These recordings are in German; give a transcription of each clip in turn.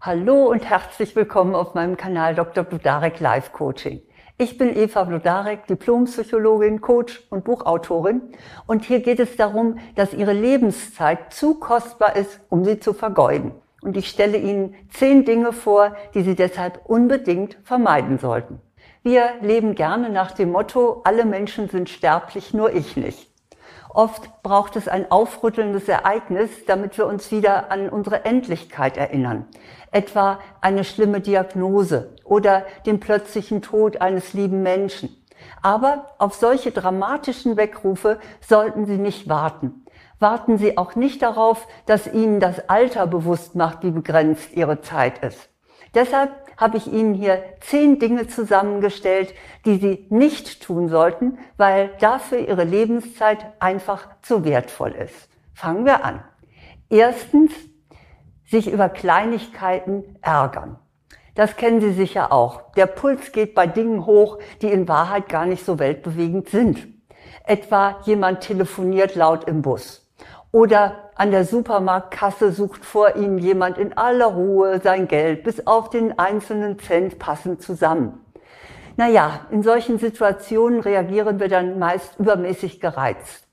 Hallo und herzlich willkommen auf meinem Kanal Dr. Bludarek Live Coaching. Ich bin Eva Bludarek, Diplompsychologin, Coach und Buchautorin. Und hier geht es darum, dass Ihre Lebenszeit zu kostbar ist, um sie zu vergeuden. Und ich stelle Ihnen zehn Dinge vor, die Sie deshalb unbedingt vermeiden sollten. Wir leben gerne nach dem Motto, alle Menschen sind sterblich, nur ich nicht. Oft braucht es ein aufrüttelndes Ereignis, damit wir uns wieder an unsere Endlichkeit erinnern. Etwa eine schlimme Diagnose oder den plötzlichen Tod eines lieben Menschen. Aber auf solche dramatischen Weckrufe sollten Sie nicht warten. Warten Sie auch nicht darauf, dass Ihnen das Alter bewusst macht, wie begrenzt Ihre Zeit ist. Deshalb habe ich Ihnen hier zehn Dinge zusammengestellt, die Sie nicht tun sollten, weil dafür Ihre Lebenszeit einfach zu wertvoll ist. Fangen wir an. Erstens, sich über Kleinigkeiten ärgern. Das kennen Sie sicher auch. Der Puls geht bei Dingen hoch, die in Wahrheit gar nicht so weltbewegend sind. Etwa jemand telefoniert laut im Bus. Oder an der Supermarktkasse sucht vor Ihnen jemand in aller Ruhe sein Geld bis auf den einzelnen Cent passend zusammen. Naja, in solchen Situationen reagieren wir dann meist übermäßig gereizt.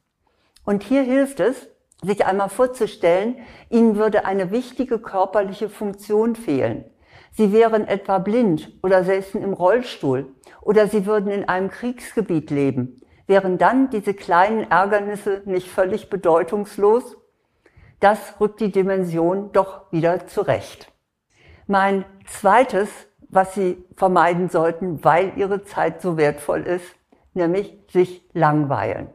Und hier hilft es, sich einmal vorzustellen, Ihnen würde eine wichtige körperliche Funktion fehlen. Sie wären etwa blind oder säßen im Rollstuhl oder Sie würden in einem Kriegsgebiet leben wären dann diese kleinen Ärgernisse nicht völlig bedeutungslos? Das rückt die Dimension doch wieder zurecht. Mein zweites, was Sie vermeiden sollten, weil Ihre Zeit so wertvoll ist, nämlich sich langweilen.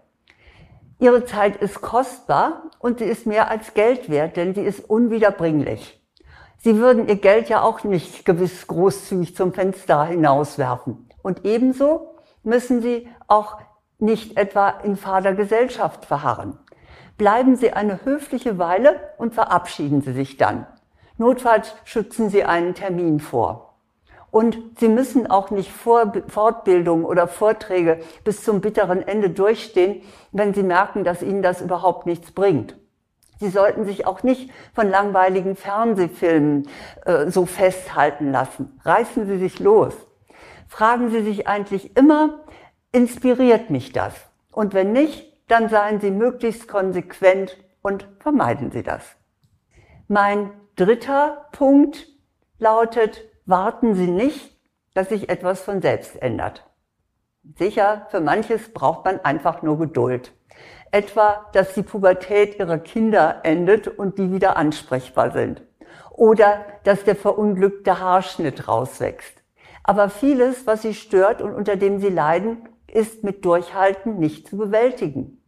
Ihre Zeit ist kostbar und sie ist mehr als Geld wert, denn sie ist unwiederbringlich. Sie würden Ihr Geld ja auch nicht gewiss großzügig zum Fenster hinauswerfen. Und ebenso müssen Sie auch nicht etwa in fader Gesellschaft verharren. Bleiben Sie eine höfliche Weile und verabschieden Sie sich dann. Notfalls schützen Sie einen Termin vor. Und Sie müssen auch nicht Vor Fortbildung oder Vorträge bis zum bitteren Ende durchstehen, wenn Sie merken, dass Ihnen das überhaupt nichts bringt. Sie sollten sich auch nicht von langweiligen Fernsehfilmen äh, so festhalten lassen. Reißen Sie sich los. Fragen Sie sich eigentlich immer, Inspiriert mich das? Und wenn nicht, dann seien Sie möglichst konsequent und vermeiden Sie das. Mein dritter Punkt lautet, warten Sie nicht, dass sich etwas von selbst ändert. Sicher, für manches braucht man einfach nur Geduld. Etwa, dass die Pubertät ihrer Kinder endet und die wieder ansprechbar sind. Oder dass der verunglückte Haarschnitt rauswächst. Aber vieles, was sie stört und unter dem sie leiden, ist mit Durchhalten nicht zu bewältigen.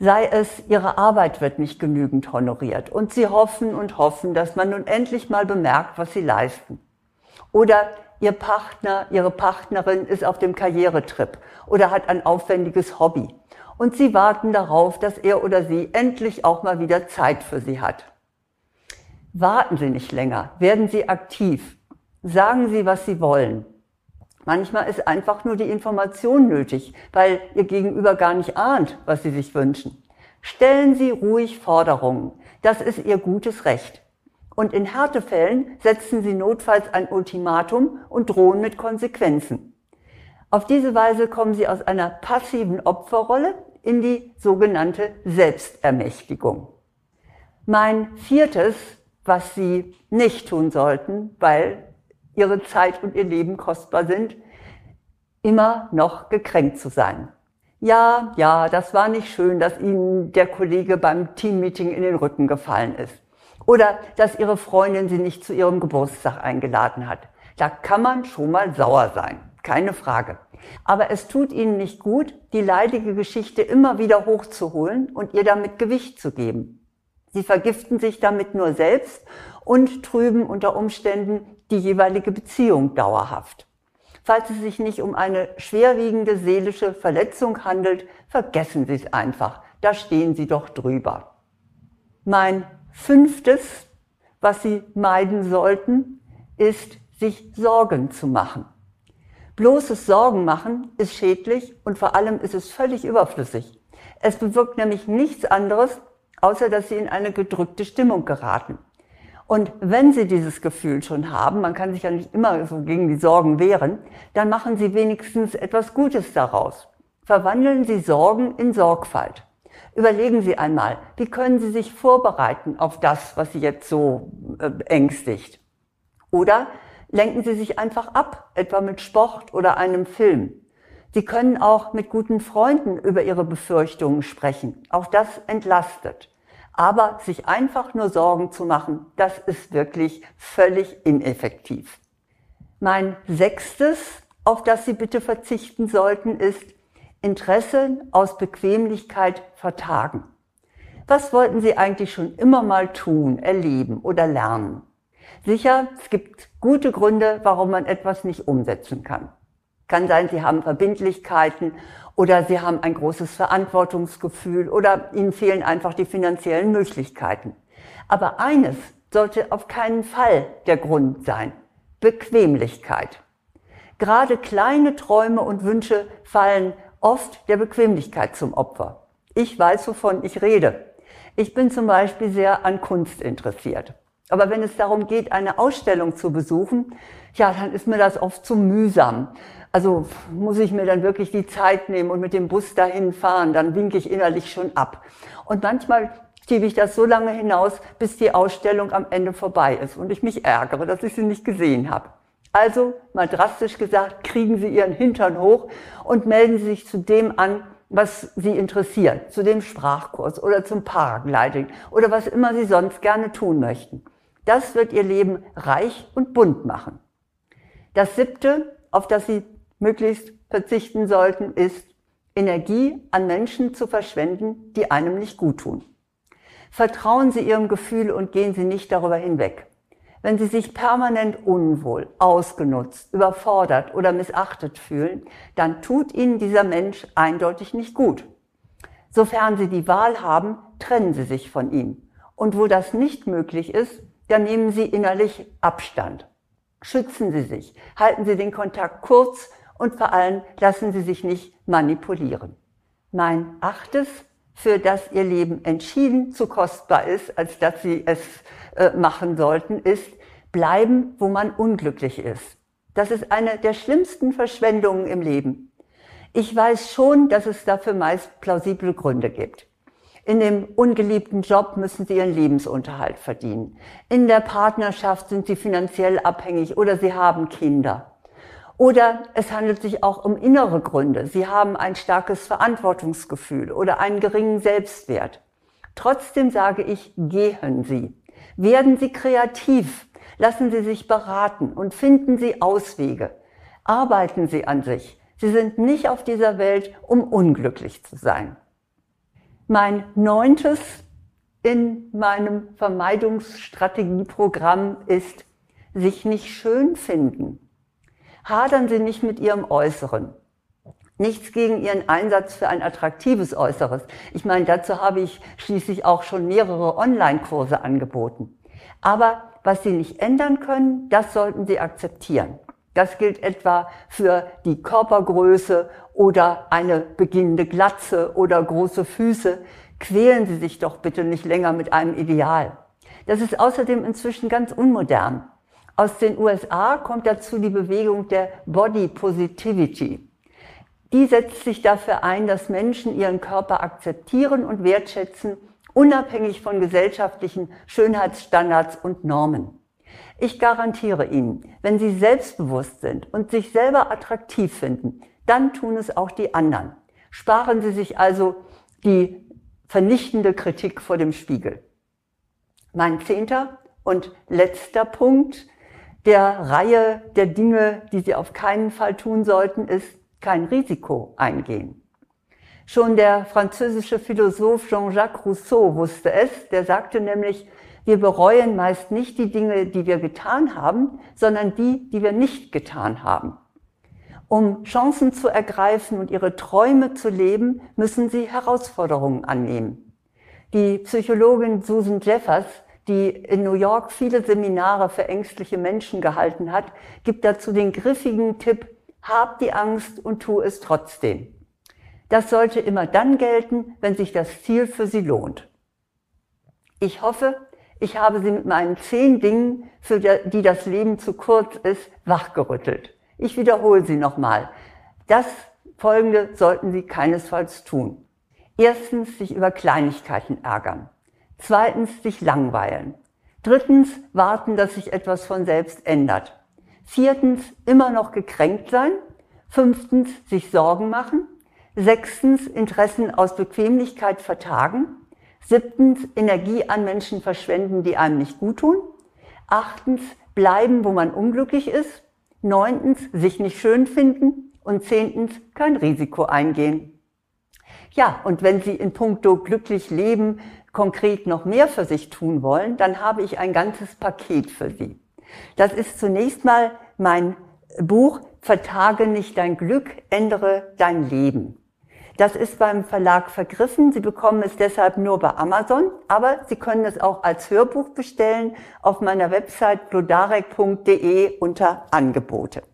Sei es, ihre Arbeit wird nicht genügend honoriert und sie hoffen und hoffen, dass man nun endlich mal bemerkt, was sie leisten. Oder ihr Partner, ihre Partnerin ist auf dem Karrieretrip oder hat ein aufwendiges Hobby und sie warten darauf, dass er oder sie endlich auch mal wieder Zeit für sie hat. Warten Sie nicht länger, werden Sie aktiv, sagen Sie, was Sie wollen Manchmal ist einfach nur die Information nötig, weil Ihr Gegenüber gar nicht ahnt, was Sie sich wünschen. Stellen Sie ruhig Forderungen. Das ist Ihr gutes Recht. Und in Härtefällen setzen Sie notfalls ein Ultimatum und drohen mit Konsequenzen. Auf diese Weise kommen Sie aus einer passiven Opferrolle in die sogenannte Selbstermächtigung. Mein viertes, was Sie nicht tun sollten, weil ihre Zeit und ihr Leben kostbar sind, immer noch gekränkt zu sein. Ja, ja, das war nicht schön, dass Ihnen der Kollege beim Teammeeting in den Rücken gefallen ist. Oder dass Ihre Freundin Sie nicht zu Ihrem Geburtstag eingeladen hat. Da kann man schon mal sauer sein. Keine Frage. Aber es tut Ihnen nicht gut, die leidige Geschichte immer wieder hochzuholen und ihr damit Gewicht zu geben. Sie vergiften sich damit nur selbst und trüben unter Umständen die jeweilige Beziehung dauerhaft. Falls es sich nicht um eine schwerwiegende seelische Verletzung handelt, vergessen Sie es einfach. Da stehen Sie doch drüber. Mein fünftes, was Sie meiden sollten, ist, sich Sorgen zu machen. Bloßes Sorgen machen ist schädlich und vor allem ist es völlig überflüssig. Es bewirkt nämlich nichts anderes, außer dass Sie in eine gedrückte Stimmung geraten. Und wenn Sie dieses Gefühl schon haben, man kann sich ja nicht immer so gegen die Sorgen wehren, dann machen Sie wenigstens etwas Gutes daraus. Verwandeln Sie Sorgen in Sorgfalt. Überlegen Sie einmal, wie können Sie sich vorbereiten auf das, was Sie jetzt so äh, ängstigt. Oder lenken Sie sich einfach ab, etwa mit Sport oder einem Film. Sie können auch mit guten Freunden über Ihre Befürchtungen sprechen. Auch das entlastet. Aber sich einfach nur Sorgen zu machen, das ist wirklich völlig ineffektiv. Mein sechstes, auf das Sie bitte verzichten sollten, ist Interesse aus Bequemlichkeit vertagen. Was wollten Sie eigentlich schon immer mal tun, erleben oder lernen? Sicher, es gibt gute Gründe, warum man etwas nicht umsetzen kann. Kann sein, Sie haben Verbindlichkeiten oder Sie haben ein großes Verantwortungsgefühl oder Ihnen fehlen einfach die finanziellen Möglichkeiten. Aber eines sollte auf keinen Fall der Grund sein. Bequemlichkeit. Gerade kleine Träume und Wünsche fallen oft der Bequemlichkeit zum Opfer. Ich weiß, wovon ich rede. Ich bin zum Beispiel sehr an Kunst interessiert. Aber wenn es darum geht, eine Ausstellung zu besuchen, ja, dann ist mir das oft zu mühsam. Also muss ich mir dann wirklich die Zeit nehmen und mit dem Bus dahin fahren, dann winke ich innerlich schon ab. Und manchmal schiebe ich das so lange hinaus, bis die Ausstellung am Ende vorbei ist und ich mich ärgere, dass ich sie nicht gesehen habe. Also, mal drastisch gesagt, kriegen Sie Ihren Hintern hoch und melden Sie sich zu dem an, was Sie interessiert, zu dem Sprachkurs oder zum Paragliding oder was immer Sie sonst gerne tun möchten. Das wird Ihr Leben reich und bunt machen. Das siebte, auf das Sie möglichst verzichten sollten, ist, Energie an Menschen zu verschwenden, die einem nicht gut tun. Vertrauen Sie Ihrem Gefühl und gehen Sie nicht darüber hinweg. Wenn Sie sich permanent unwohl, ausgenutzt, überfordert oder missachtet fühlen, dann tut Ihnen dieser Mensch eindeutig nicht gut. Sofern Sie die Wahl haben, trennen Sie sich von ihm. Und wo das nicht möglich ist, dann nehmen Sie innerlich Abstand. Schützen Sie sich, halten Sie den Kontakt kurz und vor allem lassen Sie sich nicht manipulieren. Mein achtes, für das Ihr Leben entschieden zu kostbar ist, als dass Sie es äh, machen sollten, ist, bleiben, wo man unglücklich ist. Das ist eine der schlimmsten Verschwendungen im Leben. Ich weiß schon, dass es dafür meist plausible Gründe gibt. In dem ungeliebten Job müssen sie ihren Lebensunterhalt verdienen. In der Partnerschaft sind sie finanziell abhängig oder sie haben Kinder. Oder es handelt sich auch um innere Gründe. Sie haben ein starkes Verantwortungsgefühl oder einen geringen Selbstwert. Trotzdem sage ich, gehen Sie. Werden Sie kreativ. Lassen Sie sich beraten und finden Sie Auswege. Arbeiten Sie an sich. Sie sind nicht auf dieser Welt, um unglücklich zu sein. Mein neuntes in meinem Vermeidungsstrategieprogramm ist, sich nicht schön finden. Hadern Sie nicht mit Ihrem Äußeren. Nichts gegen Ihren Einsatz für ein attraktives Äußeres. Ich meine, dazu habe ich schließlich auch schon mehrere Online-Kurse angeboten. Aber was Sie nicht ändern können, das sollten Sie akzeptieren. Das gilt etwa für die Körpergröße oder eine beginnende Glatze oder große Füße. Quälen Sie sich doch bitte nicht länger mit einem Ideal. Das ist außerdem inzwischen ganz unmodern. Aus den USA kommt dazu die Bewegung der Body Positivity. Die setzt sich dafür ein, dass Menschen ihren Körper akzeptieren und wertschätzen, unabhängig von gesellschaftlichen Schönheitsstandards und Normen. Ich garantiere Ihnen, wenn Sie selbstbewusst sind und sich selber attraktiv finden, dann tun es auch die anderen. Sparen Sie sich also die vernichtende Kritik vor dem Spiegel. Mein zehnter und letzter Punkt der Reihe der Dinge, die Sie auf keinen Fall tun sollten, ist kein Risiko eingehen. Schon der französische Philosoph Jean-Jacques Rousseau wusste es, der sagte nämlich, wir bereuen meist nicht die Dinge, die wir getan haben, sondern die, die wir nicht getan haben. Um Chancen zu ergreifen und ihre Träume zu leben, müssen sie Herausforderungen annehmen. Die Psychologin Susan Jeffers die in New York viele Seminare für ängstliche Menschen gehalten hat, gibt dazu den griffigen Tipp, hab die Angst und tu es trotzdem. Das sollte immer dann gelten, wenn sich das Ziel für Sie lohnt. Ich hoffe, Ich habe Sie mit meinen zehn Dingen, für die das Leben zu kurz ist, wachgerüttelt. Ich wiederhole sie nochmal. Das Folgende sollten Sie keinesfalls tun. Erstens, sich über Kleinigkeiten ärgern. Zweitens, sich langweilen. Drittens, warten, dass sich etwas von selbst ändert. Viertens, immer noch gekränkt sein. Fünftens, sich Sorgen machen. Sechstens, Interessen aus Bequemlichkeit vertagen. Siebtens, Energie an Menschen verschwenden, die einem nicht gut tun. Achtens, bleiben, wo man unglücklich ist. Neuntens, sich nicht schön finden. Und zehntens, kein Risiko eingehen. Ja, und wenn Sie in puncto glücklich leben konkret noch mehr für sich tun wollen, dann habe ich ein ganzes Paket für Sie. Das ist zunächst mal mein Buch Vertage nicht dein Glück, ändere dein Leben. Das ist beim Verlag vergriffen. Sie bekommen es deshalb nur bei Amazon, aber Sie können es auch als Hörbuch bestellen auf meiner Website blodarek.de unter Angebote.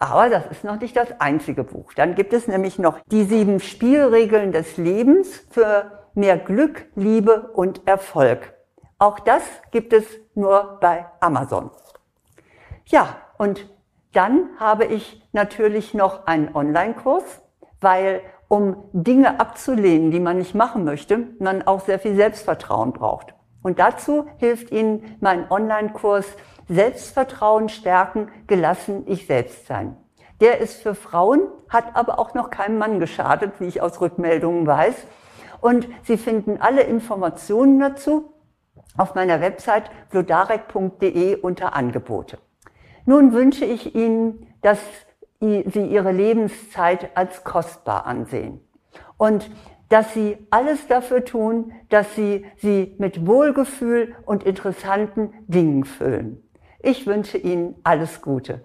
Aber das ist noch nicht das einzige Buch. Dann gibt es nämlich noch die sieben Spielregeln des Lebens für mehr Glück, Liebe und Erfolg. Auch das gibt es nur bei Amazon. Ja, und dann habe ich natürlich noch einen Online-Kurs, weil um Dinge abzulehnen, die man nicht machen möchte, man auch sehr viel Selbstvertrauen braucht. Und dazu hilft Ihnen mein Online-Kurs Selbstvertrauen stärken, gelassen ich selbst sein. Der ist für Frauen, hat aber auch noch keinem Mann geschadet, wie ich aus Rückmeldungen weiß. Und Sie finden alle Informationen dazu auf meiner Website blodarek.de unter Angebote. Nun wünsche ich Ihnen, dass sie ihre Lebenszeit als kostbar ansehen. Und dass sie alles dafür tun, dass sie sie mit Wohlgefühl und interessanten Dingen füllen. Ich wünsche Ihnen alles Gute.